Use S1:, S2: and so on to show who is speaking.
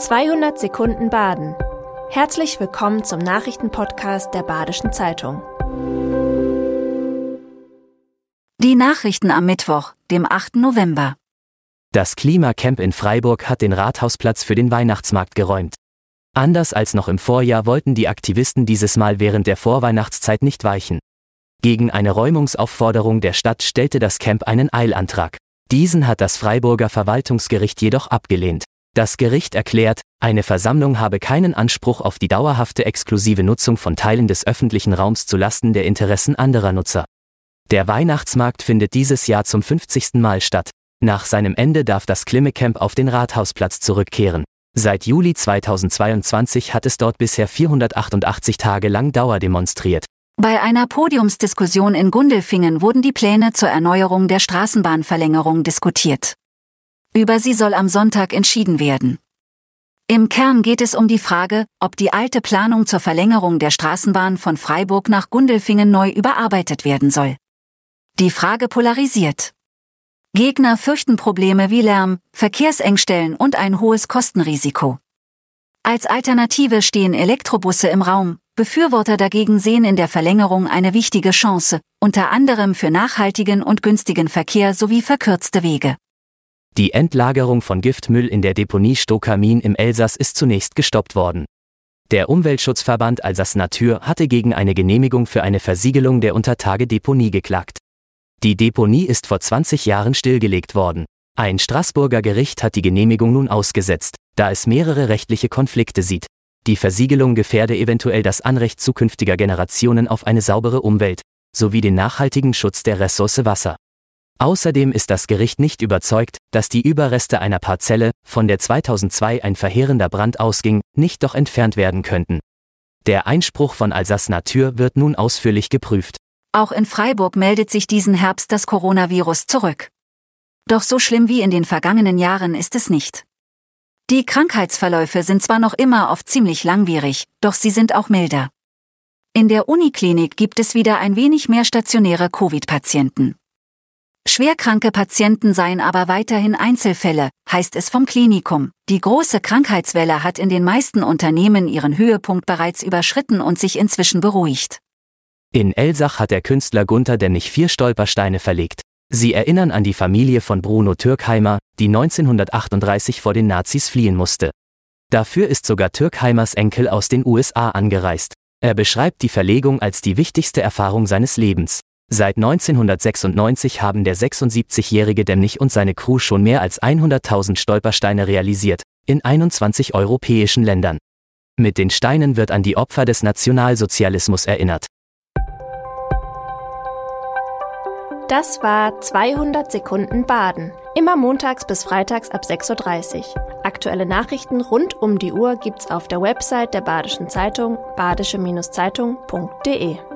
S1: 200 Sekunden Baden. Herzlich willkommen zum Nachrichtenpodcast der Badischen Zeitung.
S2: Die Nachrichten am Mittwoch, dem 8. November.
S3: Das Klimacamp in Freiburg hat den Rathausplatz für den Weihnachtsmarkt geräumt. Anders als noch im Vorjahr wollten die Aktivisten dieses Mal während der Vorweihnachtszeit nicht weichen. Gegen eine Räumungsaufforderung der Stadt stellte das Camp einen Eilantrag. Diesen hat das Freiburger Verwaltungsgericht jedoch abgelehnt. Das Gericht erklärt, eine Versammlung habe keinen Anspruch auf die dauerhafte exklusive Nutzung von Teilen des öffentlichen Raums zu Lasten der Interessen anderer Nutzer. Der Weihnachtsmarkt findet dieses Jahr zum 50. Mal statt. Nach seinem Ende darf das Klimecamp auf den Rathausplatz zurückkehren. Seit Juli 2022 hat es dort bisher 488 Tage lang Dauer demonstriert.
S2: Bei einer Podiumsdiskussion in Gundelfingen wurden die Pläne zur Erneuerung der Straßenbahnverlängerung diskutiert. Über sie soll am Sonntag entschieden werden. Im Kern geht es um die Frage, ob die alte Planung zur Verlängerung der Straßenbahn von Freiburg nach Gundelfingen neu überarbeitet werden soll. Die Frage polarisiert. Gegner fürchten Probleme wie Lärm, Verkehrsengstellen und ein hohes Kostenrisiko. Als Alternative stehen Elektrobusse im Raum, Befürworter dagegen sehen in der Verlängerung eine wichtige Chance, unter anderem für nachhaltigen und günstigen Verkehr sowie verkürzte Wege.
S3: Die Endlagerung von Giftmüll in der Deponie Stokamin im Elsass ist zunächst gestoppt worden. Der Umweltschutzverband Alsace Natur hatte gegen eine Genehmigung für eine Versiegelung der Untertage-Deponie geklagt. Die Deponie ist vor 20 Jahren stillgelegt worden. Ein Straßburger Gericht hat die Genehmigung nun ausgesetzt, da es mehrere rechtliche Konflikte sieht. Die Versiegelung gefährde eventuell das Anrecht zukünftiger Generationen auf eine saubere Umwelt, sowie den nachhaltigen Schutz der Ressource Wasser. Außerdem ist das Gericht nicht überzeugt, dass die Überreste einer Parzelle, von der 2002 ein verheerender Brand ausging, nicht doch entfernt werden könnten. Der Einspruch von Alsace Natur wird nun ausführlich geprüft.
S2: Auch in Freiburg meldet sich diesen Herbst das Coronavirus zurück. Doch so schlimm wie in den vergangenen Jahren ist es nicht. Die Krankheitsverläufe sind zwar noch immer oft ziemlich langwierig, doch sie sind auch milder. In der Uniklinik gibt es wieder ein wenig mehr stationäre Covid-Patienten. Schwerkranke Patienten seien aber weiterhin Einzelfälle, heißt es vom Klinikum. Die große Krankheitswelle hat in den meisten Unternehmen ihren Höhepunkt bereits überschritten und sich inzwischen beruhigt.
S3: In Elsach hat der Künstler Gunther Dennig vier Stolpersteine verlegt. Sie erinnern an die Familie von Bruno Türkheimer, die 1938 vor den Nazis fliehen musste. Dafür ist sogar Türkheimers Enkel aus den USA angereist. Er beschreibt die Verlegung als die wichtigste Erfahrung seines Lebens. Seit 1996 haben der 76-jährige Demnich und seine Crew schon mehr als 100.000 Stolpersteine realisiert, in 21 europäischen Ländern. Mit den Steinen wird an die Opfer des Nationalsozialismus erinnert.
S1: Das war 200 Sekunden Baden. Immer montags bis freitags ab 6.30 Uhr. Aktuelle Nachrichten rund um die Uhr gibt's auf der Website der Badischen Zeitung badische-zeitung.de.